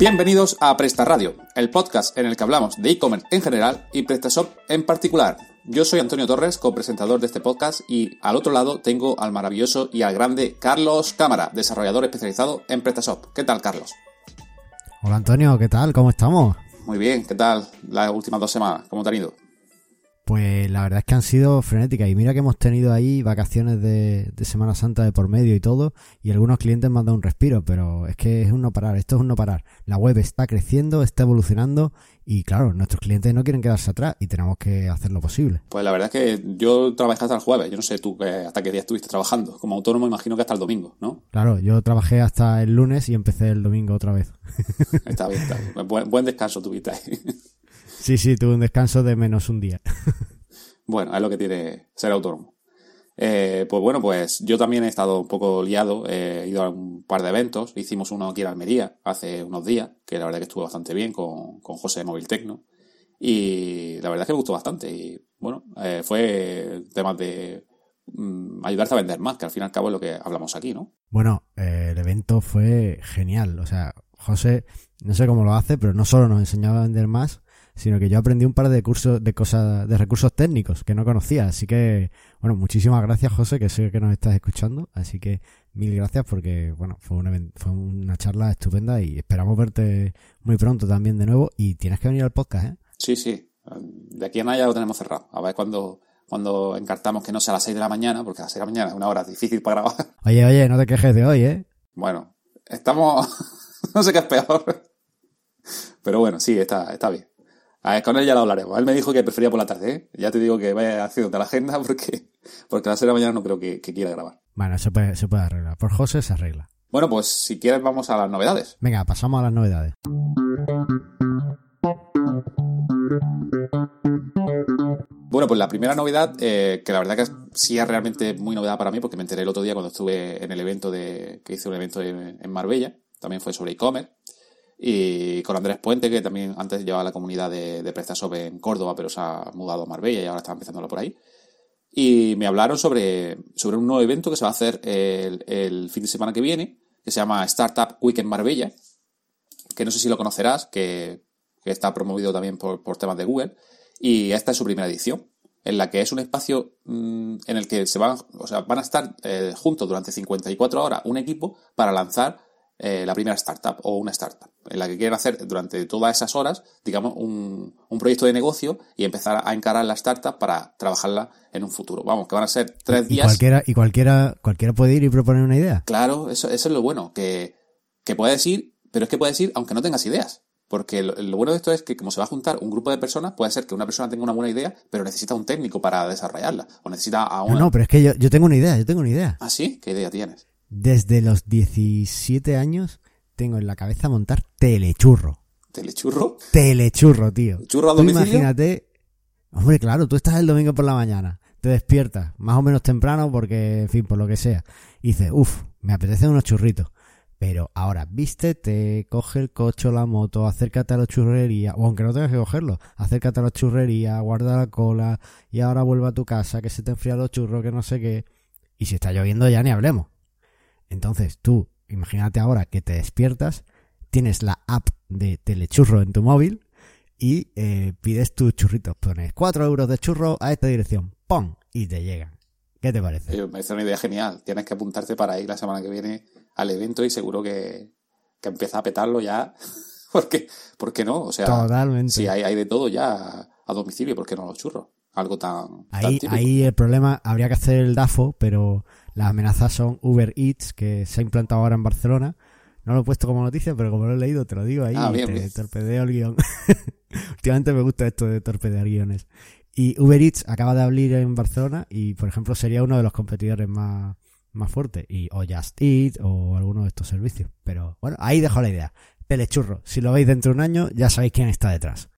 Bienvenidos a Presta Radio, el podcast en el que hablamos de e-commerce en general y PrestaShop en particular. Yo soy Antonio Torres, copresentador de este podcast, y al otro lado tengo al maravilloso y al grande Carlos Cámara, desarrollador especializado en PrestaShop. ¿Qué tal, Carlos? Hola Antonio, ¿qué tal? ¿Cómo estamos? Muy bien, ¿qué tal las últimas dos semanas? ¿Cómo te han ido? Pues la verdad es que han sido frenéticas y mira que hemos tenido ahí vacaciones de, Semana Santa de por medio y todo y algunos clientes me han dado un respiro, pero es que es un no parar, esto es un no parar. La web está creciendo, está evolucionando y claro, nuestros clientes no quieren quedarse atrás y tenemos que hacer lo posible. Pues la verdad es que yo trabajé hasta el jueves, yo no sé tú hasta qué día estuviste trabajando. Como autónomo imagino que hasta el domingo, ¿no? Claro, yo trabajé hasta el lunes y empecé el domingo otra vez. Está bien, está bien. Buen, buen descanso tuviste ahí. Sí, sí, tuve un descanso de menos un día. Bueno, es lo que tiene ser autónomo. Eh, pues bueno, pues yo también he estado un poco liado, he ido a un par de eventos, hicimos uno aquí en Almería hace unos días, que la verdad que estuvo bastante bien con, con José de Móvil Tecno, y la verdad es que me gustó bastante, y bueno, eh, fue temas de mm, ayudarte a vender más, que al fin y al cabo es lo que hablamos aquí, ¿no? Bueno, eh, el evento fue genial, o sea, José, no sé cómo lo hace, pero no solo nos enseñaba a vender más, sino que yo aprendí un par de cursos de cosas de recursos técnicos que no conocía, así que bueno, muchísimas gracias José, que sé que nos estás escuchando, así que mil gracias porque bueno, fue una, fue una charla estupenda y esperamos verte muy pronto también de nuevo y tienes que venir al podcast, ¿eh? Sí, sí, de aquí a nada ya lo tenemos cerrado, a ver cuando cuando encartamos que no sea a las 6 de la mañana, porque a las 6 de la mañana es una hora difícil para grabar. Oye, oye, no te quejes de hoy, ¿eh? Bueno, estamos... no sé qué es peor. Pero bueno, sí, está, está bien. A ver, con él ya lo hablaremos. Él me dijo que prefería por la tarde, ¿eh? Ya te digo que vaya haciéndote la agenda porque, porque a las 6 de la mañana no creo que, quiera grabar. Bueno, se puede, se puede arreglar. Por José se arregla. Bueno, pues si quieres vamos a las novedades. Venga, pasamos a las novedades. Bueno, pues la primera novedad, eh, que la verdad que sí es realmente muy novedad para mí, porque me enteré el otro día cuando estuve en el evento de, que hice un evento en Marbella, también fue sobre e-commerce, y con Andrés Puente, que también antes llevaba la comunidad de, de PrestaShop en Córdoba, pero se ha mudado a Marbella y ahora está empezando por ahí. Y me hablaron sobre, sobre un nuevo evento que se va a hacer el, fin de semana que viene, que se llama Startup Weekend Marbella, que no sé si lo conocerás, que, está promovido también por, temas de Google, y esta es su primera edición, en la que es un espacio mm, en el que se van, o sea, van a estar eh, juntos durante 54 horas un equipo para lanzar eh, la primera startup o una startup, en la que quieren hacer durante todas esas horas, digamos, un, un, proyecto de negocio y empezar a encarar la startup para trabajarla en un futuro. Vamos, que van a ser tres días. Y cualquiera, y cualquiera, cualquiera puede ir y proponer una idea. Claro, eso, eso es lo bueno, que, que puedes ir, pero es que puedes ir aunque no tengas ideas. Porque lo, bueno de esto es que como se va a juntar un grupo de personas, puede ser que una persona tenga una buena idea, pero necesita un técnico para desarrollarla. O necesita a una... No, no, pero es que yo, yo tengo una idea, yo tengo una idea. ¿Ah, sí? ¿Qué idea tienes? Desde los 17 años tengo en la cabeza montar telechurro. ¿Telechurro? Telechurro, tío. ¿Churro a domicilio? imagínate. Hombre, claro, tú estás el domingo por la mañana, te despiertas, más o menos temprano, porque, en fin, por lo que sea. Y dices, uff, me apetecen unos churritos. Pero ahora, vístete, coge el coche o la moto, acércate a la churrería, o aunque no tengas que cogerlo, acércate a la churrería, guarda la cola, y ahora vuelve a tu casa, que se te enfría los churros, que no sé qué. Y si está lloviendo ya ni hablemos. Entonces tú, imagínate ahora que te despiertas, tienes la app de telechurro en tu móvil y eh, pides tu churrito. Pones 4 euros de churro a esta dirección, ¡pum! y te llegan. ¿Qué te parece? me parece una idea genial. Tienes que apuntarte para ir la semana que viene al evento y seguro que, que empieza a petarlo ya. porque, ¿Por qué no? O sea, Totalmente. si hay, hay de todo ya a domicilio, ¿por qué no los churros? Algo tan. Ahí, ahí el problema, habría que hacer el DAFO, pero las amenazas son Uber Eats, que se ha implantado ahora en Barcelona. No lo he puesto como noticia, pero como lo he leído, te lo digo ahí. Ah, te torpedeo el guion. Últimamente me gusta esto de torpedear guiones. Y Uber Eats acaba de abrir en Barcelona y, por ejemplo, sería uno de los competidores más, más fuertes. Y, o Just Eat o alguno de estos servicios. Pero bueno, ahí dejo la idea. Pelechurro. Si lo veis dentro de un año, ya sabéis quién está detrás.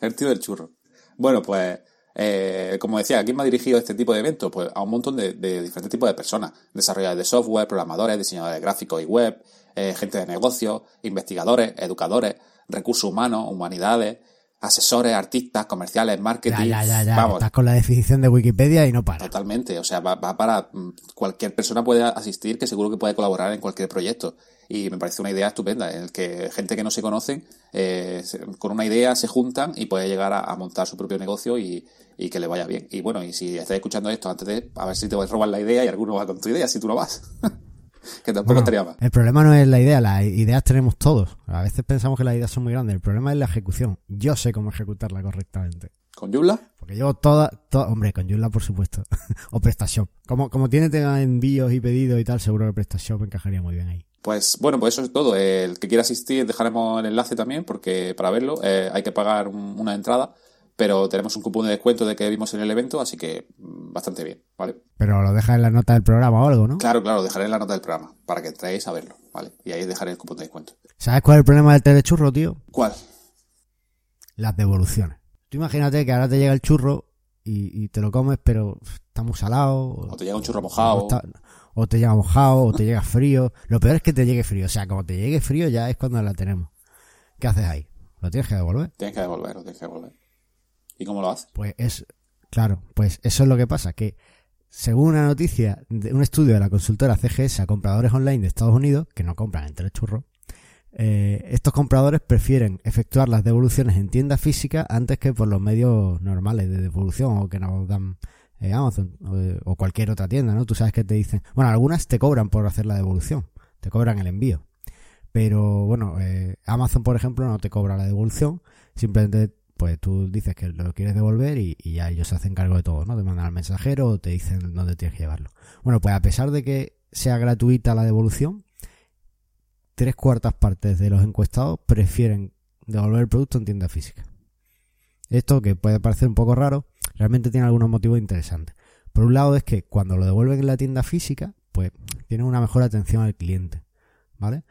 El tío del churro. Bueno, pues eh, como decía, ¿a quién me ha dirigido este tipo de eventos? Pues a un montón de, diferentes tipos de personas. Desarrolladores de software, programadores, diseñadores de gráficos y web, eh, gente de negocios, investigadores, educadores, recursos humanos, humanidades, asesores, artistas, comerciales, marketing. Ya, ya, ya, ya. Vamos, Estás con la definición de Wikipedia y no para. Totalmente, o sea, va, va para mm, cualquier persona puede asistir que seguro que puede colaborar en cualquier proyecto. Y me parece una idea estupenda, en el que gente que no se conocen, eh, con una idea se juntan y puede llegar a, a montar su propio negocio y, y que le vaya bien. Y bueno, y si estáis escuchando esto antes de, a ver si te vas a robar la idea y alguno va con tu idea, si tú no vas. que tampoco Bueno, estaría mal. el problema no es la idea, las ideas tenemos todos. A veces pensamos que las ideas son muy grandes. El problema es la ejecución. Yo sé cómo ejecutarla correctamente. ¿Con Joomla? Porque llevo toda, toda hombre, con Joomla por supuesto. o PrestaShop. Como, como tiene tema envíos y pedidos y tal, seguro que PrestaShop encajaría muy bien ahí. Pues bueno, pues eso es todo. El que quiera asistir, dejaremos el enlace también, porque para verlo eh, hay que pagar un- una entrada, pero tenemos un cupón de descuento de que vimos en el evento, así que mm, bastante bien, ¿vale? Pero lo dejas en la nota del programa o algo, ¿no? Claro, claro, dejaré en la nota del programa, para que entréis a verlo, ¿vale? Y ahí dejaré el cupón de descuento. ¿Sabes cuál es el problema del telechurro, tío? ¿Cuál? Las devoluciones. Tú imagínate que ahora te llega el churro y, y te lo comes, pero está muy salado. O te llega un churro o mojado. está- o te llega mojado, o te llega frío. Lo peor es que te llegue frío. O sea, como te llegue frío ya es cuando la tenemos. ¿Qué haces ahí? ¿Lo tienes que devolver? Tienes que devolverlo, tienes que devolver. ¿Y cómo lo haces? Pues es, claro, pues eso es lo que pasa, que según una noticia de un estudio de la consultora CGS a compradores online de Estados Unidos, que no compran en Telechurro, eh, estos compradores prefieren efectuar las devoluciones en tiendas físicas antes que por los medios normales de devolución o que nos dan eh, Amazon o, o cualquier otra tienda, ¿no? Tú sabes que te dicen, bueno, algunas te cobran por hacer la devolución, te cobran el envío. Pero bueno, eh, Amazon, por ejemplo, no te cobra la devolución, simplemente pues tú dices que lo quieres devolver y, ya ellos se hacen cargo de todo, ¿no? Te mandan al mensajero o te dicen dónde tienes que llevarlo. Bueno, pues a pesar de que sea gratuita la devolución, tres cuartas partes de los encuestados prefieren devolver el producto en tienda física. Esto que puede parecer un poco raro, realmente tiene algunos motivos interesantes. Por un lado es que cuando lo devuelven en la tienda física, pues tienen una mejor atención al cliente, ¿vale?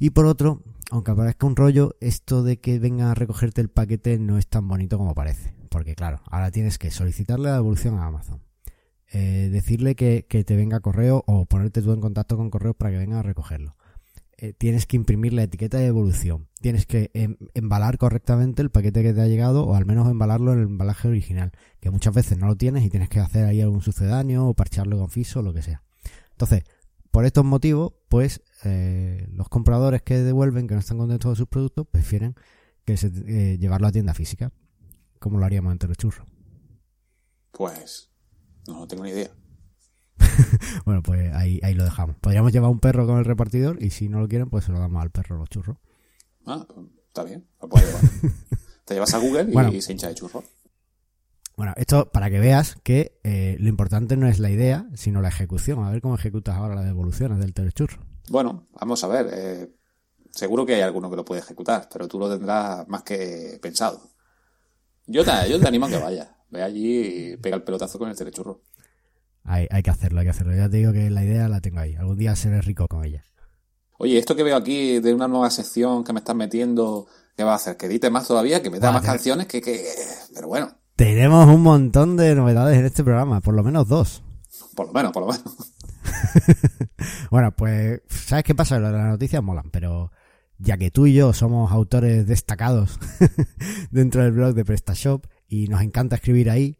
Y por otro, aunque parezca un rollo, esto de que vengan a recogerte el paquete no es tan bonito como parece. Porque claro, ahora tienes que solicitarle la devolución a Amazon. eh, decirle que, que te venga correo o ponerte tú en contacto con correos para que venga a recogerlo. Eh, tienes que imprimir la etiqueta de devolución. Tienes que em- embalar correctamente el paquete que te ha llegado o al menos embalarlo en el embalaje original. Que muchas veces no lo tienes y tienes que hacer ahí algún sucedáneo o parcharlo con fiso o lo que sea. Entonces, por estos motivos, pues eh, los compradores que devuelven, que no están contentos de sus productos, prefieren que se, eh, llevarlo a tienda física, como lo haríamos en Telechurro. Pues no, tengo ni idea. Bueno, pues ahí, ahí lo dejamos. Podríamos llevar un perro con el repartidor y si no lo quieren, pues se lo damos al perro los churros. Ah, pues, está bien, lo puedes llevar. Te llevas a Google y, Bueno. y se hincha de churro. Bueno, esto para que veas que eh, lo importante no es la idea, sino la ejecución. A ver cómo ejecutas ahora las devoluciones del telechurro. Bueno, vamos a ver. eh, seguro que hay alguno que lo puede ejecutar, pero tú lo tendrás más que pensado. Yo te, yo te animo a que vayas. Ve allí y pega el pelotazo con el telechurro. Hay, hay que hacerlo, hay que hacerlo. Ya te digo que la idea la tengo ahí. Algún día seré rico con ella. Oye, esto que veo aquí de una nueva sección que me estás metiendo, ¿qué va a hacer? ¿Que edite más todavía? ¿Que me da más canciones? que, que... Pero bueno, Tenemos un montón de novedades en este programa, por lo menos dos. por lo menos, por lo menos. Bueno, pues, ¿sabes qué pasa? Las noticias molan, pero ya que tú y yo somos autores destacados dentro del blog de PrestaShop y nos encanta escribir ahí,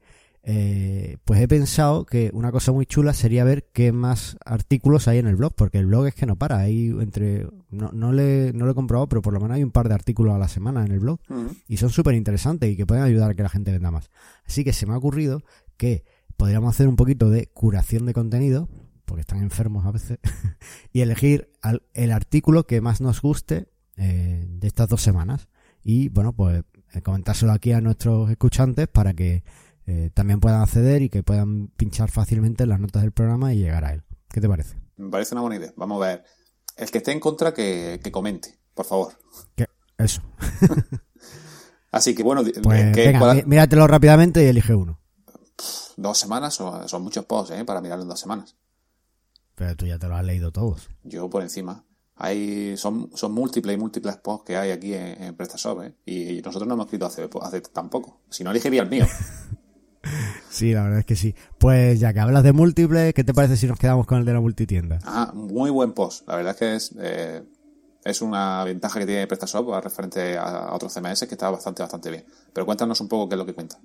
eh, pues he pensado que una cosa muy chula sería ver qué más artículos hay en el blog, porque el blog es que no para, hay entre, no, no, le, no lo he comprobado, pero por lo menos hay un par de artículos a la semana en el blog y son súper interesantes y que pueden ayudar a que la gente venda más. Así que se me ha ocurrido que podríamos hacer un poquito de curación de contenido, porque están enfermos a veces, y elegir al- el artículo que más nos guste eh, de estas dos semanas. Y bueno, pues eh, comentárselo aquí a nuestros escuchantes para que eh, también puedan acceder y que puedan pinchar fácilmente en las notas del programa y llegar a él. ¿Qué te parece? Me parece una buena idea. Vamos a ver. El que esté en contra, que, que comente, por favor. Eso. Así que bueno, Pues que venga, pueda- mí- míratelo rápidamente y elige uno. dos semanas son, son muchos posts, ¿eh? Para mirarlo en dos semanas. Pero tú ya te lo has leído todos. Yo por encima. Hay, son, son múltiples y múltiples posts que hay aquí en, en PrestaShop, ¿eh? Y nosotros no hemos escrito hace, hace tampoco. Si no, elegiría el mío. Sí, la verdad es que sí. Pues ya que hablas de múltiples, ¿qué te parece si nos quedamos con el de la multitienda? Ah, muy buen post. La verdad es que es, eh, es una ventaja que tiene PrestaShop referente a otros CMS que está bastante, bastante bien. Pero cuéntanos un poco qué es lo que cuenta.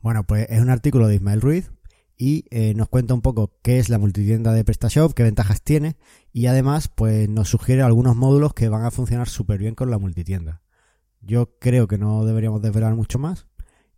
Bueno, pues es un artículo de Ismael Ruiz y eh, nos cuenta un poco qué es la multitienda de PrestaShop, qué ventajas tiene y además pues nos sugiere algunos módulos que van a funcionar súper bien con la multitienda. Yo creo que no deberíamos desvelar mucho más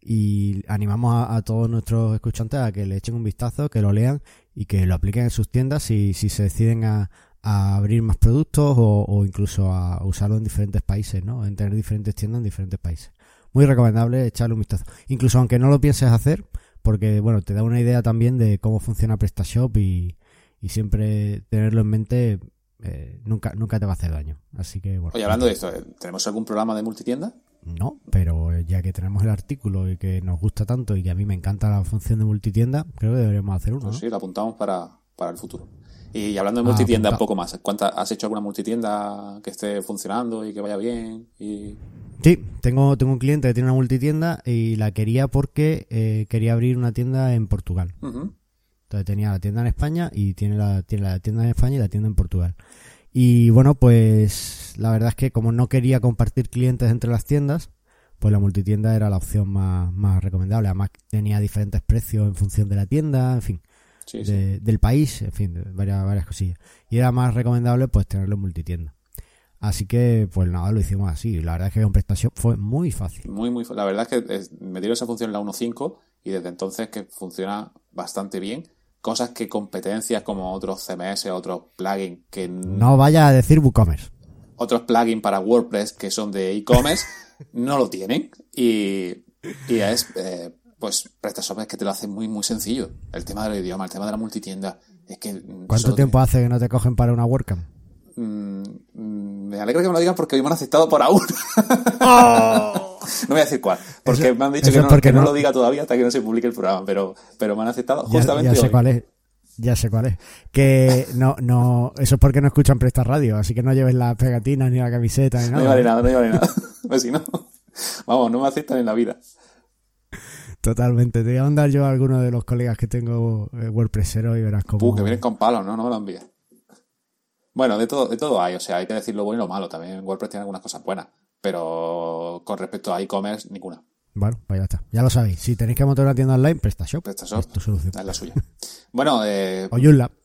y animamos a, todos nuestros escuchantes a que le echen un vistazo, que lo lean y que lo apliquen en sus tiendas si, si se deciden a, abrir más productos o, incluso a usarlo en diferentes países, ¿no? En tener diferentes tiendas en diferentes países. Muy recomendable echarle un vistazo. Incluso aunque no lo pienses hacer, porque bueno, te da una idea también de cómo funciona PrestaShop y, y siempre tenerlo en mente eh, nunca, nunca te va a hacer daño. Así que bueno. Oye, hablando de esto, ¿tenemos algún programa de multitienda? No, pero ya que tenemos el artículo y que nos gusta tanto y que a mí me encanta la función de multitienda, creo que deberíamos hacer uno. Pues sí, lo apuntamos para, para el futuro. Y hablando de multitienda, un poco más. ¿Has hecho alguna multitienda que esté funcionando y que vaya bien? Y... Sí, tengo, tengo un cliente que tiene una multitienda y la quería porque eh, quería abrir una tienda en Portugal. Entonces tenía la tienda en España y tiene la, tiene la tienda en España y la tienda en Portugal. Y bueno, pues la verdad es que como no quería compartir clientes entre las tiendas, pues la multitienda era la opción más, más recomendable. Además tenía diferentes precios en función de la tienda, en fin del país, en fin, varias, varias cosillas. Y era más recomendable pues tenerlo en multitienda. Así que, pues nada, lo hicimos así. La verdad es que con prestación fue muy fácil. Muy, muy La verdad es que me dieron esa función en la 1.5 y desde entonces que funciona bastante bien. Cosas que competencias como otros CMS, otros plugins que... No vaya a decir WooCommerce. Otros plugins para WordPress que son de e-commerce no lo tienen. Y, y es... Eh, pues PrestaShop es que te lo hace muy, muy sencillo. El tema del idioma, el tema de la multitienda. Es que. ¿Cuánto tiempo hace que no te cogen para una WordCamp? Mm, mm, me alegra que me lo digan porque hoy me han aceptado por aún. ¡Oh! no voy a decir cuál, porque me han dicho que, no, que no, lo diga todavía hasta que no se publique el programa, pero, pero me han aceptado justamente ya, sé cuál es. Ya sé cuál es. Que no, no, eso es porque no escuchan Presta Radio, así que no lleves las pegatinas ni la camiseta ni nada. No vale nada, no vale nada. Pues si no, vamos, no me aceptan en la vida. Totalmente. Te voy a mandar yo a alguno de los colegas que tengo eh, WordPressero y verás cómo. Uh, que vienen con palos, ¿no? No me lo envíes. Bueno, de todo, de todo hay, o sea, hay que decir lo bueno y lo malo. También WordPress tiene algunas cosas buenas, pero con respecto a e-commerce, ninguna. Bueno, pues ya está. Ya lo sabéis. Si tenéis que montar una tienda online, PrestaShop. PrestaShop es tu solución. Es la suya. bueno, eh, o Joomla.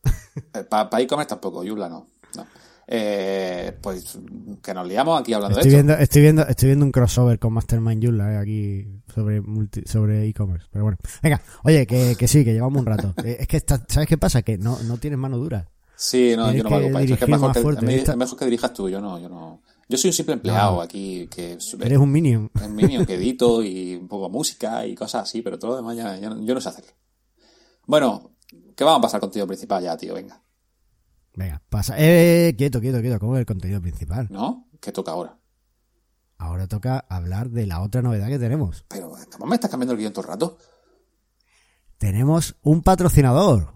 Eh, Para e-commerce tampoco, Joomla no. no. Eh, pues que nos liamos aquí hablando estoy de viendo, Estoy viendo, estoy viendo un crossover con Mastermind Joomla eh, aquí sobre sobre e-commerce. Pero bueno, venga, oye, que, que sí, que llevamos un rato. Eh, es que, ¿sabes qué pasa? Que no, no tienes mano dura. Sí, no, yo no para eso. Es, que mejor que, mejor que dirijas tú, yo no, yo no. Yo soy un simple empleado aquí que... Eres un minion. Un minion que edito y un poco música y cosas así, pero todo lo demás ya, yo, yo no sé hacerlo. Bueno, ¿qué vamos a pasar contigo principal ya, tío? Venga. Venga, pasa. Eh, quieto, quieto, quieto. ¿Cómo es el contenido principal? ¿No? ¿Qué toca ahora? Ahora toca hablar de la otra novedad que tenemos. Pero, ¿cómo me estás cambiando el guion todo el rato? Tenemos un patrocinador.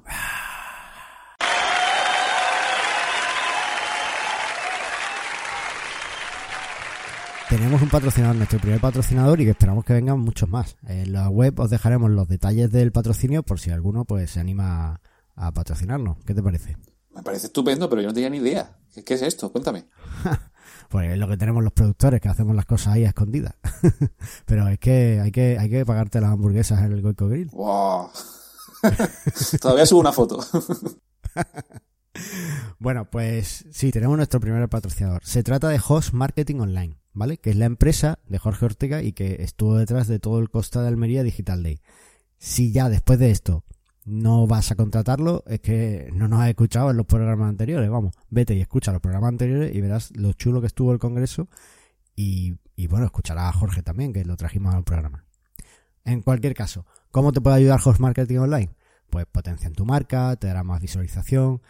Tenemos un patrocinador, nuestro primer patrocinador y que esperamos que vengan muchos más. En la web os dejaremos los detalles del patrocinio por si alguno pues se anima a patrocinarnos. ¿Qué te parece? Me parece estupendo, pero yo no tenía ni idea. ¿Qué, es esto? Cuéntame. pues es lo que tenemos los productores, que hacemos las cosas ahí a escondidas. pero es que hay que hay que pagarte las hamburguesas en el Goico Grill. Wow. Todavía subo una foto. Bueno, pues sí, tenemos nuestro primer patrocinador. Se trata de Host Marketing Online, ¿vale? Que es la empresa de Jorge Ortega y que estuvo detrás de todo el Costa de Almería Digital Day. Si ya después de esto no vas a contratarlo, es que no nos has escuchado en los programas anteriores, vamos, vete y escucha los programas anteriores y verás lo chulo que estuvo el congreso y, bueno, escucharás a Jorge también, que lo trajimos al programa. En cualquier caso, ¿cómo te puede ayudar Host Marketing Online? Pues potencian tu marca, te dará más visualización,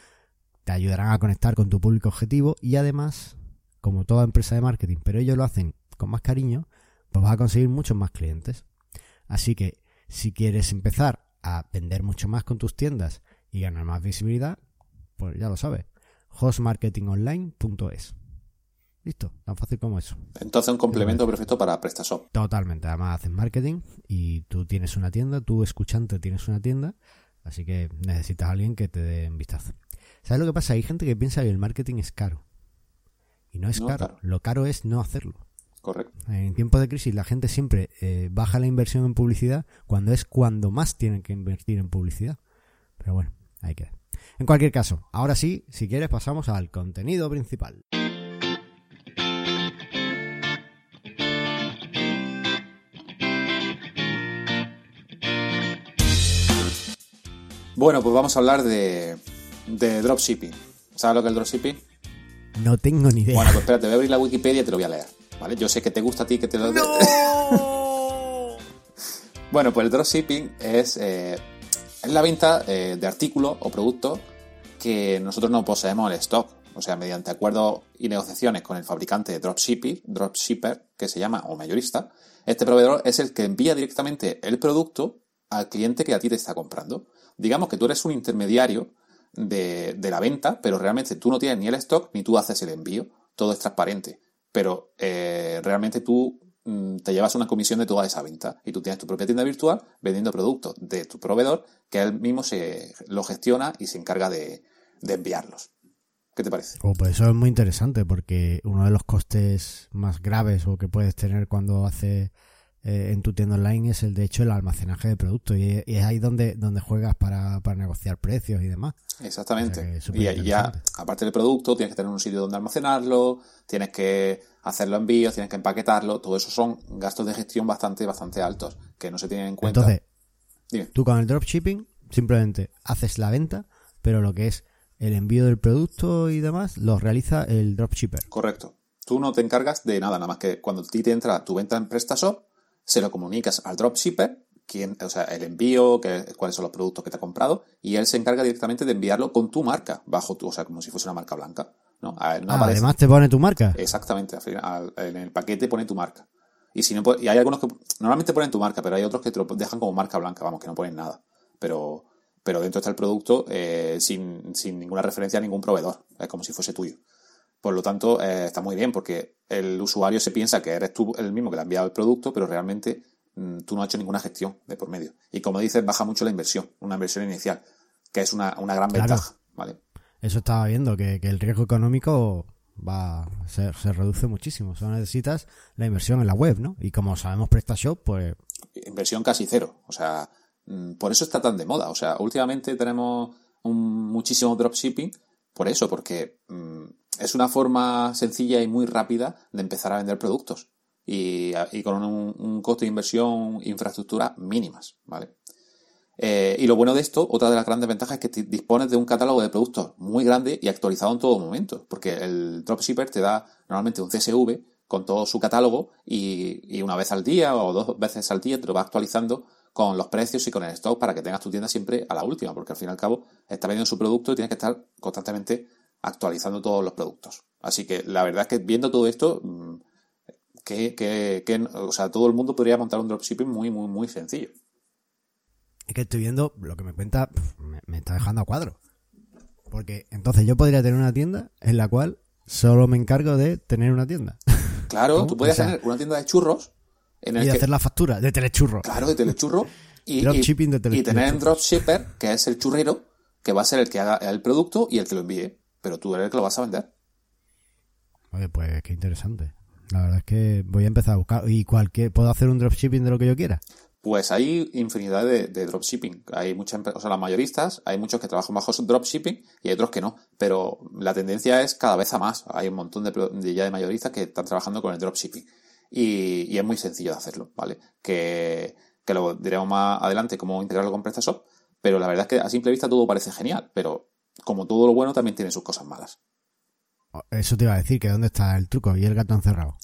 te ayudarán a conectar con tu público objetivo y además, como toda empresa de marketing, pero ellos lo hacen con más cariño, pues vas a conseguir muchos más clientes. Así que si quieres empezar a vender mucho más con tus tiendas y ganar más visibilidad, pues ya lo sabes. hostmarketingonline.es. Listo, tan fácil como eso. Entonces un complemento perfecto para PrestaShop. Totalmente, además haces marketing y tú tienes una tienda, tú escuchante tienes una tienda, así que necesitas a alguien que te dé un vistazo. ¿Sabes lo que pasa? Hay gente que piensa que el marketing es caro. Y no es No, caro. claro. Lo caro es no hacerlo. Correcto. En tiempos de crisis la gente siempre eh, baja la inversión en publicidad cuando es cuando más tienen que invertir en publicidad. Pero bueno, ahí queda. En cualquier caso, ahora sí, si quieres pasamos al contenido principal. Bueno, pues vamos a hablar de, de dropshipping. ¿Sabes lo que es el dropshipping? No tengo ni idea. Bueno, pues espérate, voy a abrir la Wikipedia y te lo voy a leer. ¿Vale? Yo sé que te gusta a ti que te lo Bueno, pues el dropshipping es, eh, es la venta eh, de artículos o productos que nosotros no poseemos en stock. O sea, mediante acuerdos y negociaciones con el fabricante de dropshipping, dropshipper, que se llama, o mayorista, este proveedor es el que envía directamente el producto al cliente que a ti te está comprando. Digamos que tú eres un intermediario de, de la venta, pero realmente tú no tienes ni el stock ni tú haces el envío. Todo es transparente. Pero eh, realmente tú mm, te llevas una comisión de toda esa venta y tú tienes tu propia tienda virtual vendiendo productos de tu proveedor que él mismo se lo gestiona y se encarga de, de enviarlos. ¿Qué te parece? Oh, pues eso es muy interesante porque uno de los costes más graves o que puedes tener cuando haces eh, en tu tienda online es el de hecho el almacenaje de productos y, y es ahí donde, donde juegas para, para negociar precios y demás. Exactamente. O sea y ya, aparte del producto, tienes que tener un sitio donde almacenarlo, tienes que hacer los envíos, tienes que empaquetarlo. Todo eso son gastos de gestión bastante, bastante altos que no se tienen en cuenta. Entonces, Dime. tú con el dropshipping simplemente haces la venta, pero lo que es el envío del producto y demás lo realiza el dropshipper. Correcto. Tú no te encargas de nada, nada más que cuando a ti te entra tu venta en PrestaShop, se lo comunicas al dropshipper, quién, o sea, el envío, que, cuáles son los productos que te ha comprado, y él se encarga directamente de enviarlo con tu marca, bajo tu, o sea, como si fuese una marca blanca. ¿no? Ah, además te pone tu marca. Exactamente, al final, al- en el paquete pone tu marca. Y si no po- y hay algunos que normalmente ponen tu marca, pero hay otros que te lo dejan como marca blanca, vamos, que no ponen nada. Pero, pero dentro está el producto eh, sin, sin ninguna referencia a ningún proveedor. Es como si fuese tuyo. Por lo tanto, eh, está muy bien porque el usuario se piensa que eres tú el mismo que le ha enviado el producto, pero realmente mm, tú no has hecho ninguna gestión de por medio. Y como dices, baja mucho la inversión, una inversión inicial, que es una, una gran Claro. ventaja. ¿vale? Eso estaba viendo, que, que el riesgo económico va se, se reduce muchísimo. Solo necesitas la inversión en la web, ¿no? Y como sabemos PrestaShop, pues inversión casi cero. O sea, mm, por eso está tan de moda. O sea, últimamente tenemos un, muchísimo dropshipping por eso, porque mm, es una forma sencilla y muy rápida de empezar a vender productos. Y, con un, coste de inversión, infraestructura mínimas, ¿vale? Eh, y lo bueno de esto, otra de las grandes ventajas es que dispones de un catálogo de productos muy grande y actualizado en todo momento, porque el dropshipper te da normalmente un CSV con todo su catálogo y, y una vez al día o dos veces al día te lo va actualizando con los precios y con el stock para que tengas tu tienda siempre a la última, porque al fin y al cabo está vendiendo su producto y tienes que estar constantemente actualizando todos los productos. Así que la verdad es que viendo todo esto, mm, que, que- que- o sea, todo el mundo podría montar un dropshipping muy, muy, muy sencillo. es que estoy viendo lo que me cuenta, me, me está dejando a cuadro. Porque entonces yo podría tener una tienda en la cual solo me encargo de tener una tienda. Claro, ¿Cómo? tú O sea- tener una tienda de churros en y el de que, hacer la factura de telechurro. claro, de telechurro y, Dropshipping de y, tener en telechurros. dropshipper, que es el churrero, que va a ser el que haga el producto y el que lo envíe. Pero tú eres el que lo vas a vender. Oye, pues qué interesante. La verdad es que voy a empezar a buscar. ¿Y cualquier puedo hacer un dropshipping de lo que yo quiera? Pues hay infinidad de, de dropshipping. Hay muchas empresas, o sea, las mayoristas, hay muchos que trabajan bajo dropshipping y hay otros que no. Pero la tendencia es cada vez a más. Hay un montón de, ya de mayoristas que están trabajando con el dropshipping. Y, y es muy sencillo de hacerlo, ¿vale? Que, que lo diremos más adelante cómo integrarlo con PrestaShop. Pero la verdad es que a simple vista todo parece genial. Pero como todo lo bueno también tiene sus cosas malas. Eso te iba a decir, que dónde está el truco y el gato encerrado.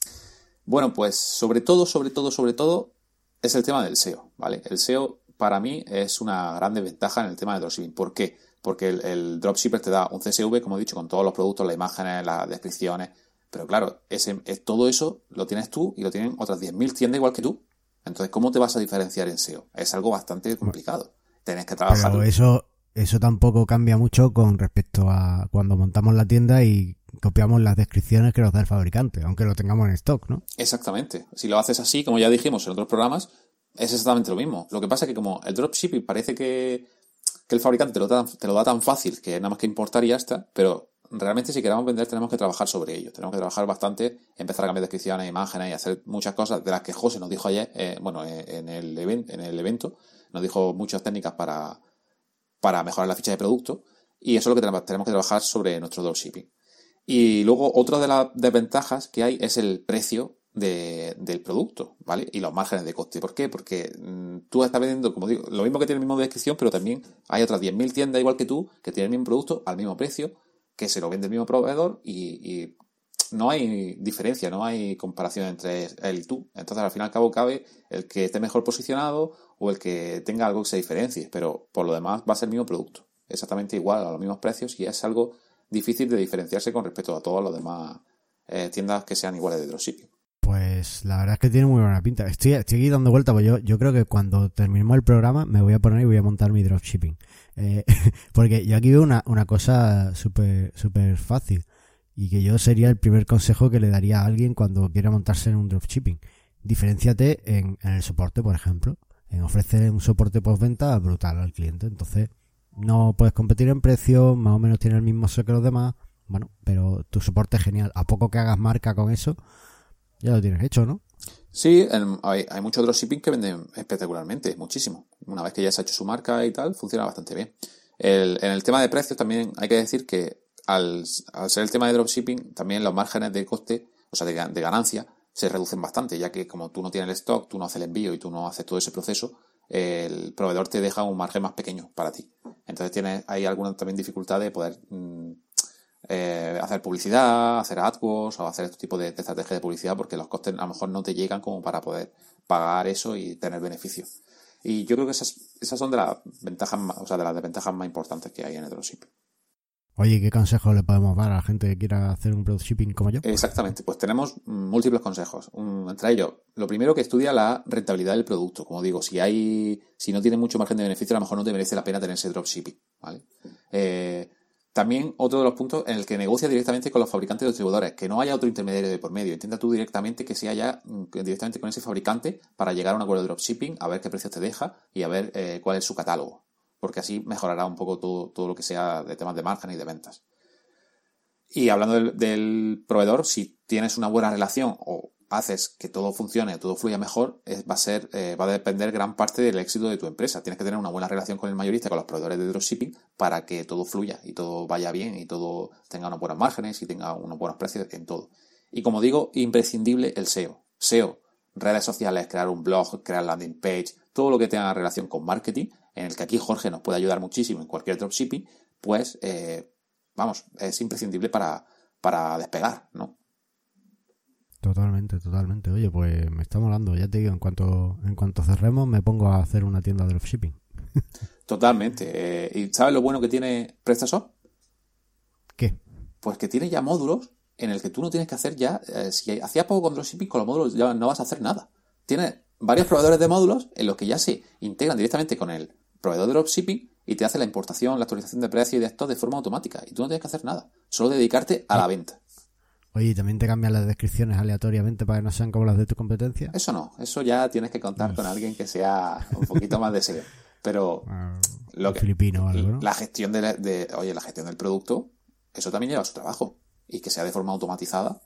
Bueno, pues sobre todo, sobre todo, sobre todo, es el tema del SEO, ¿vale? El SEO para mí es una gran desventaja en el tema de dropshipping. ¿Por qué? Porque el, el dropshipper te da un CSV, como he dicho, con todos los productos, las imágenes, las descripciones. Pero claro, ese, es, todo eso lo tienes tú y lo tienen otras 10.000 tiendas igual que tú. Entonces, ¿cómo te vas a diferenciar en SEO? Es algo bastante complicado. Tienes que trabajar. Pero eso, eso tampoco cambia mucho con respecto a cuando montamos la tienda y copiamos las descripciones que nos da el fabricante, aunque lo tengamos en stock, ¿no? Exactamente. Si lo haces así, como ya dijimos en otros programas, es exactamente lo mismo. Lo que pasa es que como el dropshipping parece que, que el fabricante te lo, da, te lo da tan fácil que nada más que importar y ya está, pero realmente si queremos vender tenemos que trabajar sobre ello. Tenemos que trabajar bastante, empezar a cambiar descripciones, imágenes y hacer muchas cosas de las que José nos dijo ayer, eh, bueno, eh, en el, en el evento, nos dijo muchas técnicas para, para mejorar la ficha de producto y eso es lo que tenemos, que trabajar sobre nuestro dropshipping. Y luego otra de las desventajas que hay es el precio del producto, ¿vale? Y los márgenes de coste. ¿Por qué? Porque mm, tú estás vendiendo, como digo, lo mismo que tiene el mismo descripción, pero también hay otras 10.000 tiendas igual que tú que tienen el mismo producto al mismo precio, que se lo vende el mismo proveedor y, no hay diferencia, no hay comparación entre él y tú. Entonces, al fin y al cabo, cabe el que esté mejor posicionado o el que tenga algo que se diferencie, pero por lo demás va a ser el mismo producto, exactamente igual, a los mismos precios y es algo difícil de diferenciarse con respecto a todos los demás eh, tiendas que sean iguales de dropshipping. Pues la verdad es que tiene muy buena pinta. Estoy, estoy aquí dando vuelta, pues yo, yo creo que cuando terminemos el programa me voy a poner y voy a montar mi dropshipping. Eh, porque yo aquí veo una, una cosa súper super fácil y que yo sería el primer consejo que le daría a alguien cuando quiera montarse en un dropshipping. Diferenciate en, el soporte, por ejemplo, en ofrecer un soporte postventa brutal al cliente. Entonces, no puedes competir en precio, más o menos tiene el mismo SEO que los demás, bueno, pero tu soporte es genial. A poco que hagas marca con eso, ya lo tienes hecho, ¿no? Sí, hay, hay muchos dropshipping que venden espectacularmente, muchísimo. Una vez que ya se ha hecho su marca y tal, funciona bastante bien. en el tema de precios también hay que decir que al, ser el tema de dropshipping, también los márgenes de coste, o sea, de, ganancia, se reducen bastante, ya que como tú no tienes el stock, tú no haces el envío y tú no haces todo ese proceso, el proveedor te deja un margen más pequeño para ti. Entonces tienes, hay alguna también dificultad de poder mm, eh, hacer publicidad, hacer AdWords o hacer este tipo de, estrategia de publicidad porque los costes a lo mejor no te llegan como para poder pagar eso y tener beneficio. Y yo creo que esas, esas son de las ventajas o sea, de las desventajas más importantes que hay en el dropshipping. Oye, ¿qué consejos le podemos dar a la gente que quiera hacer un dropshipping como yo? Exactamente, pues tenemos múltiples consejos. entre ellos, lo primero que estudia la rentabilidad del producto. Como digo, si hay, si no tiene mucho margen de beneficio, a lo mejor no te merece la pena tener ese dropshipping, ¿vale? Eh, también otro de los puntos en el que negocia directamente con los fabricantes de distribuidores, que no haya otro intermediario de por medio. Intenta tú directamente que sea ya mm, directamente con ese fabricante para llegar a un acuerdo de dropshipping, a ver qué precios te deja y a ver eh, cuál es su catálogo porque así mejorará un poco todo, todo lo que sea de temas de margen y de ventas. Y hablando del, proveedor, si tienes una buena relación o haces que todo funcione, todo fluya mejor, va a ser, eh, va a depender gran parte del éxito de tu empresa. Tienes que tener una buena relación con el mayorista, con los proveedores de dropshipping, para que todo fluya y todo vaya bien y todo tenga unos buenos márgenes y tenga unos buenos precios en todo. Y como digo, imprescindible el SEO. SEO, redes sociales, crear un blog, crear landing page, todo lo que tenga relación con marketing en el que aquí Jorge nos puede ayudar muchísimo en cualquier dropshipping, pues, eh, vamos, es imprescindible para, para despegar, ¿no? Totalmente, totalmente. Oye, pues me está molando. Ya te digo, en cuanto, en cuanto cerremos, me pongo a hacer una tienda de dropshipping. Totalmente. Eh, ¿Y sabes lo bueno que tiene PrestaShop? ¿Qué? Pues que tiene ya módulos en el que tú no tienes que hacer ya. Eh, si hacías poco con dropshipping, con los módulos ya no vas a hacer nada. Tiene varios proveedores de módulos en los que ya se integran directamente con el proveedor de dropshipping y te hace la importación, la actualización de precio y de esto de forma automática. Y tú no tienes que hacer nada, solo dedicarte a la venta. Oye, ¿también te cambian las descripciones aleatoriamente para que no sean como las de tu competencia? Eso no, eso ya tienes que contar con alguien que sea un poquito más de serio. Pero ah, lo que, filipino algo, la gestión de, oye, la gestión del producto, eso también lleva su trabajo. Y que sea de forma automatizada,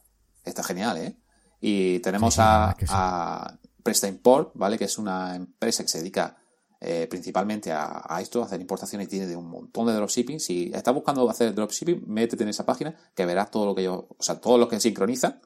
está genial, ¿eh? Y tenemos a, a Presta Import, ¿vale? Que es una empresa que se dedica eh, principalmente a, esto, hacer importación y tiene de un montón de dropshipping. Si estás buscando hacer dropshipping, métete en esa página que verás todo lo que yo, o sea, todo lo que sincroniza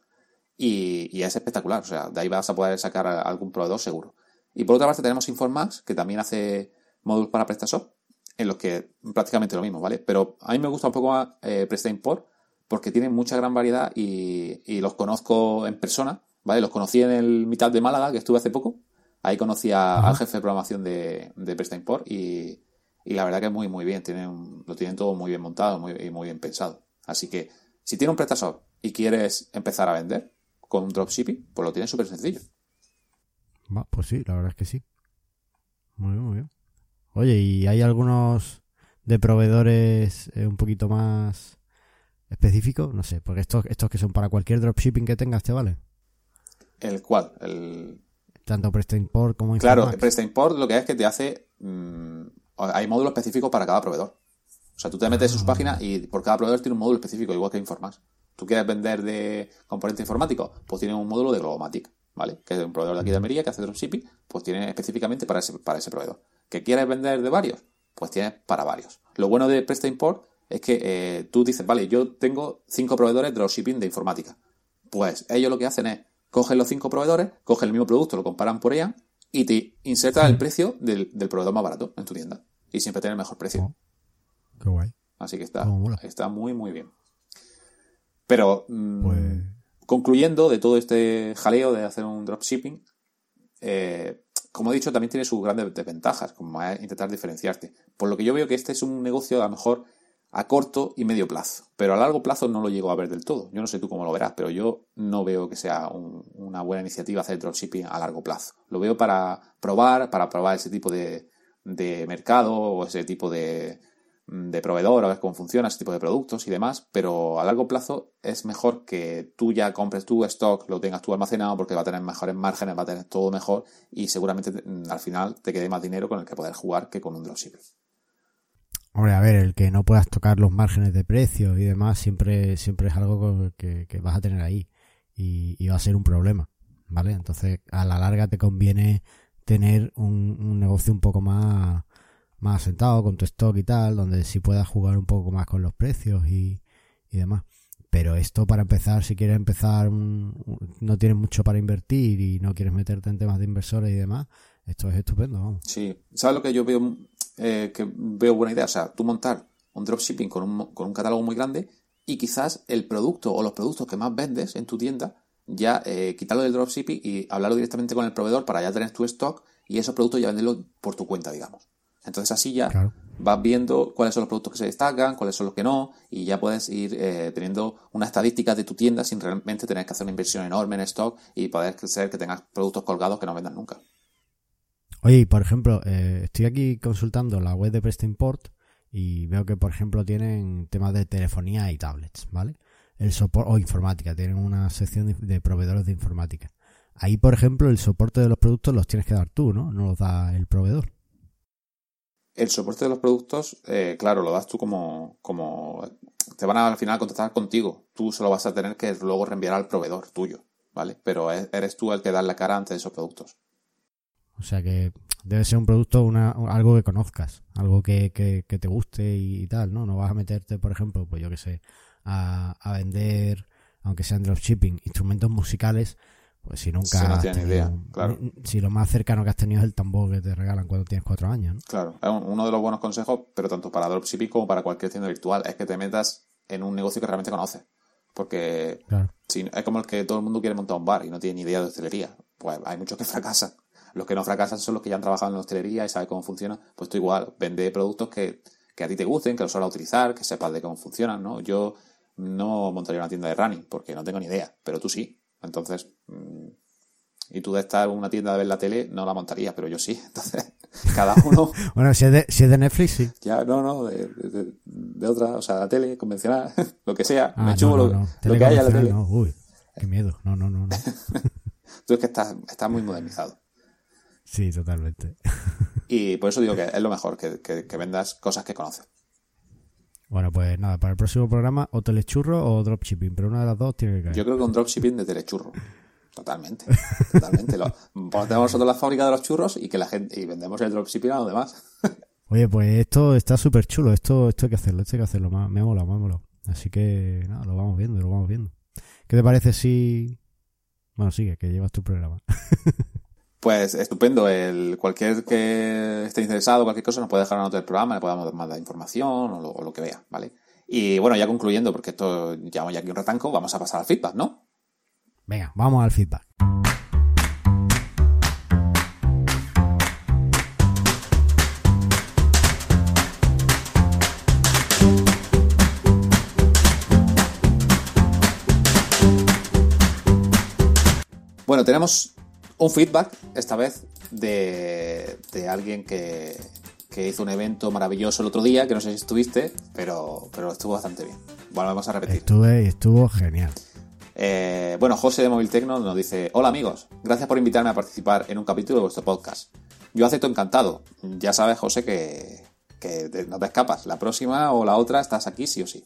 y, es espectacular. O sea, de ahí vas a poder sacar algún proveedor seguro. Y por otra parte tenemos Informax, que también hace módulos para PrestaShop, en los que prácticamente lo mismo, ¿vale? Pero a mí me gusta un poco más eh, PrestaImport porque tienen mucha gran variedad y, los conozco en persona, ¿vale? Los conocí en el mitad de Málaga, que estuve hace poco, Ahí conocí al jefe de programación de, de PrestaImport y, y la verdad que es muy, muy bien. Tienen, lo tienen todo muy bien montado muy, y muy bien pensado. Así que si tienes un PrestaShop y quieres empezar a vender con un dropshipping, pues lo tienes súper sencillo. pues sí, la verdad es que sí. Muy bien, muy bien. Oye, ¿y hay algunos de proveedores eh, un poquito más específicos? No sé, porque estos, estos que son para cualquier dropshipping que tengas, ¿te vale? ¿El cuál? El, tanto PrestaImport como Claro, PrestaImport lo que es que te hace... Mm, hay módulos específicos para cada proveedor. O sea, tú te metes en sus páginas y por cada proveedor tiene un módulo específico, igual que Informax. ¿Tú quieres vender de componente informático? Pues tiene un módulo de Globomatic, ¿vale? Que es un proveedor de aquí de Almería que hace dropshipping, pues tiene específicamente para ese, para ese proveedor. ¿Que quieres vender de varios? Pues tienes para varios. Lo bueno de Presta Import es que eh, tú dices, vale, yo tengo cinco proveedores de dropshipping de informática. Pues ellos lo que hacen es, cogen los cinco proveedores, cogen el mismo producto, lo comparan por ella y te insertan el precio del, proveedor más barato en tu tienda. Y siempre tiene el mejor precio. Oh, qué guay. Así que está, está muy, muy bien. Pero, mm, pues concluyendo de todo este jaleo de hacer un dropshipping, eh, como he dicho, también tiene sus grandes desventajas, como es intentar diferenciarte. Por lo que yo veo que este es un negocio a lo mejor a corto y medio plazo, pero a largo plazo no lo llego a ver del todo. Yo no sé tú cómo lo verás, pero yo no veo que sea una buena iniciativa hacer dropshipping a largo plazo. Lo veo para probar, para probar ese tipo de mercado o ese tipo de, de proveedor, a ver cómo funciona ese tipo de productos y demás, pero a largo plazo es mejor que tú ya compres tu stock, lo tengas tú almacenado porque va a tener mejores márgenes, va a tener todo mejor y seguramente al final te quede más dinero con el que poder jugar que con un dropshipping. Hombre, a ver, el que no puedas tocar los márgenes de precio y demás siempre, siempre es algo que, vas a tener ahí y, va a ser un problema, ¿vale? Entonces, a la larga te conviene tener un negocio un poco más más asentado con tu stock y tal, donde sí puedas jugar un poco más con los precios y, y demás. Pero esto para empezar, si quieres empezar, no tienes mucho para invertir y no quieres meterte en temas de inversores y demás, esto es estupendo, vamos. Sí, ¿sabes lo que yo veo eh, que veo buena idea? O sea, tú montar un dropshipping con un, con un catálogo muy grande y quizás el producto o los productos que más vendes en tu tienda, ya eh, quitarlo del dropshipping y hablarlo directamente con el proveedor para ya tener tu stock y esos productos ya venderlos por tu cuenta, digamos. Entonces así ya vas viendo cuáles son los productos que se destacan, cuáles son los que no, y ya puedes ir eh, teniendo una estadística de tu tienda sin realmente tener que hacer una inversión enorme en stock y poder ser que tengas productos colgados que no vendan nunca. Oye, por ejemplo, eh, estoy aquí consultando la web de Presta Import y veo que, por ejemplo, tienen temas de telefonía y tablets, ¿vale? El soporte o informática, tienen una sección de proveedores de informática. Ahí, por ejemplo, el soporte de los productos los tienes que dar tú, ¿no? No los da el proveedor. El soporte de los productos, eh, claro, lo das tú como, como... Te van a, al final contactar contigo. Tú se lo vas a tener que luego reenviar al proveedor tuyo, ¿vale? Pero eres tú el que da la cara ante esos productos. O sea que debe ser un producto, una, algo que conozcas, algo que, que, te guste y, tal, ¿no? No vas a meterte, por ejemplo, pues yo qué sé, a, a vender, aunque sean dropshipping, instrumentos musicales pues si nunca. Si no tienes idea, claro. Si lo más cercano que has tenido es el tambor que te regalan cuando tienes cuatro años. ¿no? Claro, es uno de los buenos consejos, pero tanto para dropshipping como para cualquier tienda virtual, es que te metas en un negocio que realmente conoces. Porque si, es como el que todo el mundo quiere montar un bar y no tiene ni idea de hostelería. Pues hay muchos que fracasan. Los que no fracasan son los que ya han trabajado en la hostelería y saben cómo funciona. Pues tú igual, vende productos que, que a ti te gusten, que los suelas utilizar, que sepas de cómo funcionan, ¿no? Yo no montaría una tienda de running porque no tengo ni idea, pero tú sí. Entonces, mm, y tú de estar en una tienda de ver la tele, no la montarías, pero yo sí. Entonces, cada uno. bueno, si es, de, si es de Netflix, sí. Ya, no, no, de, de, otra, o sea, la tele convencional, lo que sea. Ah, me chulo lo, que haya en la tele. uy, qué miedo. No, no, no. no. tú es que estás, estás muy modernizado. Sí, totalmente. y por eso digo que es lo mejor, que, que, vendas cosas que conoces. Bueno, pues nada, para el próximo programa, o telechurro o dropshipping, pero una de las dos tiene que caer. Yo creo que un dropshipping de telechurro. Totalmente, totalmente. Lo, ponemos nosotros la fábrica de los churros y que la gente y vendemos el dropshipping a los demás. Oye, pues esto está súper chulo. Esto, esto hay que hacerlo, esto hay que hacerlo. Me ha molado, me ha molado. Así que nada, lo vamos viendo, lo vamos viendo. ¿Qué te parece si. Bueno, sigue, que llevas tu programa. Pues estupendo. El, cualquier que esté interesado, cualquier cosa, nos puede dejar una nota del programa, le podemos mandar información o lo, o lo que vea, ¿vale? Y bueno, ya concluyendo, porque esto llevamos ya aquí un retanco, vamos a pasar al feedback, ¿no? Venga, vamos al feedback. Bueno, tenemos un feedback, esta vez, de, alguien que, hizo un evento maravilloso el otro día, que no sé si estuviste, pero, pero estuvo bastante bien. Bueno, vamos a repetir. Estuve y estuvo genial. Eh, bueno, José de Móvil Tecno nos dice: Hola amigos, gracias por invitarme a participar en un capítulo de vuestro podcast. Yo acepto encantado. Ya sabes, José, que, que te- no te escapas. La próxima o la otra estás aquí sí o sí.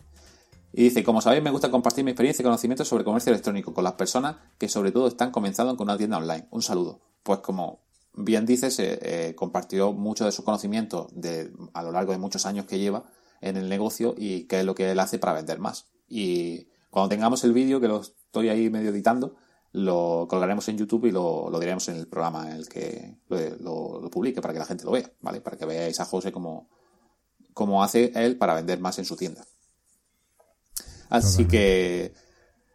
Y dice, como sabéis, me gusta compartir mi experiencia y conocimientos sobre comercio electrónico con las personas que sobre todo están comenzando con una tienda online. Un saludo. Pues como bien dices, eh, eh, compartió mucho de sus conocimientos de, a lo largo de muchos años que lleva en el negocio y qué es lo que él hace para vender más. Y cuando tengamos el vídeo, que lo estoy ahí medio editando, lo colgaremos en YouTube y lo, lo diremos en el programa en el que lo, lo- publique para que la gente lo vea, ¿vale? Para que veáis a José cómo, cómo hace él para vender más en su tienda. Así que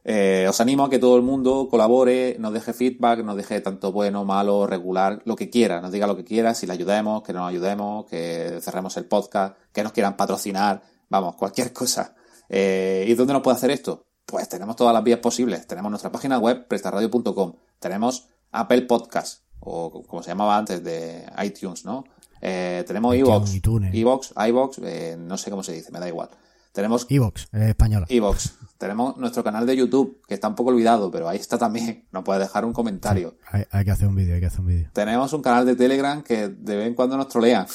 eh, os animo a que todo el mundo colabore, nos deje feedback, nos deje tanto bueno, malo, regular, lo que quiera, nos diga lo que quiera, si le ayudemos, que nos ayudemos, que cerremos el podcast, que nos quieran patrocinar, vamos, cualquier cosa. Eh, ¿Y dónde nos puede hacer esto? Pues tenemos todas las vías posibles. Tenemos nuestra página web, prestarradio.com. Tenemos Apple Podcast, o como se llamaba antes, de iTunes, ¿no? Eh, tenemos iTunes, iVoox, eh, no sé cómo se dice, me da igual. Tenemos Evox, eh, española. Evox. Tenemos nuestro canal de YouTube, que está un poco olvidado, pero ahí está también. Nos puede dejar un comentario. Hay, hay que hacer un vídeo, hay que hacer un vídeo. Tenemos un canal de Telegram que de vez en cuando nos trolean.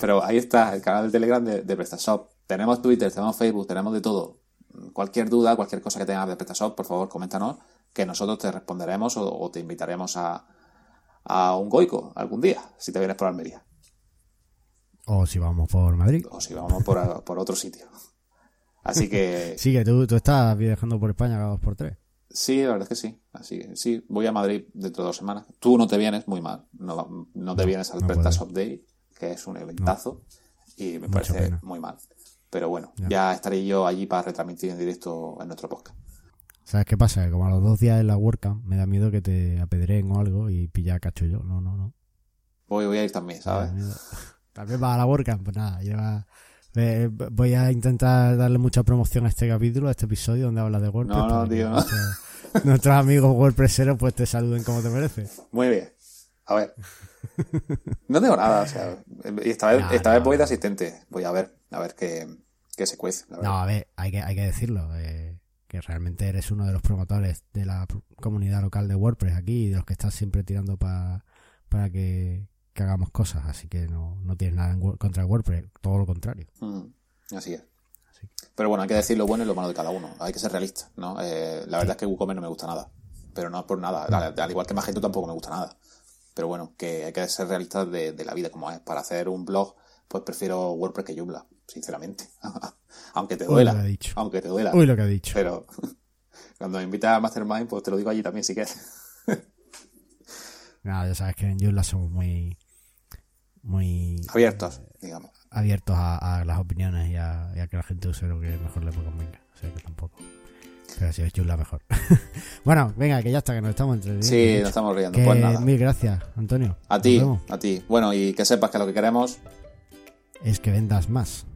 pero ahí está, el canal de Telegram de, de PrestaShop. Tenemos Twitter, tenemos Facebook, tenemos de todo. Cualquier duda, cualquier cosa que tengas de PrestaShop, por favor, coméntanos, que nosotros te responderemos o, o te invitaremos a, a un goico algún día, si te vienes por Almería. O si vamos por Madrid. O si vamos por, por otro sitio. Así que Sí, que tú, tú estás viajando por España cada dos por tres. Sí, la verdad es que sí. Así que sí, voy a Madrid dentro de dos semanas. Tú no te vienes muy mal. No, no te No, vienes al no PrestaShop Day, que es un eventazo. Y me Mucha parece pena. muy mal. Pero bueno, Ya. ya. estaré yo allí para retransmitir en directo en nuestro podcast. ¿Sabes qué pasa? Que como a los dos días en la WordCamp me da miedo que te apedreen o algo y pillar cacho yo. No, no, no. Voy, voy a ir también, ¿sabes? Va a la WordCamp, pues nada, lleva... eh, Voy a intentar darle mucha promoción a este capítulo, a este episodio donde habla de WordPress. No, no, tío, no. Nuestros, nuestros amigos WordPresseros pues te saluden como te mereces. Muy bien. A ver. No tengo nada, o sea. Y esta vez, No, esta no. vez voy de asistente. Voy a ver, a ver qué, qué se cuece. la. No, a ver, hay que, hay que decirlo. eh, que realmente eres uno de los promotores de la comunidad local de WordPress aquí y de los que estás siempre tirando pa- para que, que hagamos cosas. Así que no, no tienes nada en contra WordPress, todo lo contrario. Mm, así es. Así que- Pero bueno, hay que decir lo bueno y lo malo de cada uno. Hay que ser realista, ¿no? Eh, la verdad es que WooCommerce no me gusta nada. Pero no por nada. Al, al igual que Magento tampoco me gusta nada. Pero bueno, que hay que ser realistas de, de la vida como es. Para hacer un blog, pues prefiero WordPress que Joomla, sinceramente. aunque te Uy, duela. lo que ha dicho. Aunque te duela. Uy, lo que ha dicho. Pero cuando me invitas a Mastermind, pues te lo digo allí también si quieres. Nada, ya sabes que en Joomla somos muy, muy Abiertos, digamos. abiertos a, a las opiniones y a, y a que la gente use lo que mejor le convenga. O sea que tampoco. Pero si es Joomla mejor. bueno, venga, que ya está, que nos estamos entreteniendo. Sí, nos estamos riendo. Que Pues nada. mil gracias, Antonio. A ti, a ti. Bueno, y que sepas que lo que queremos Es que vendas más.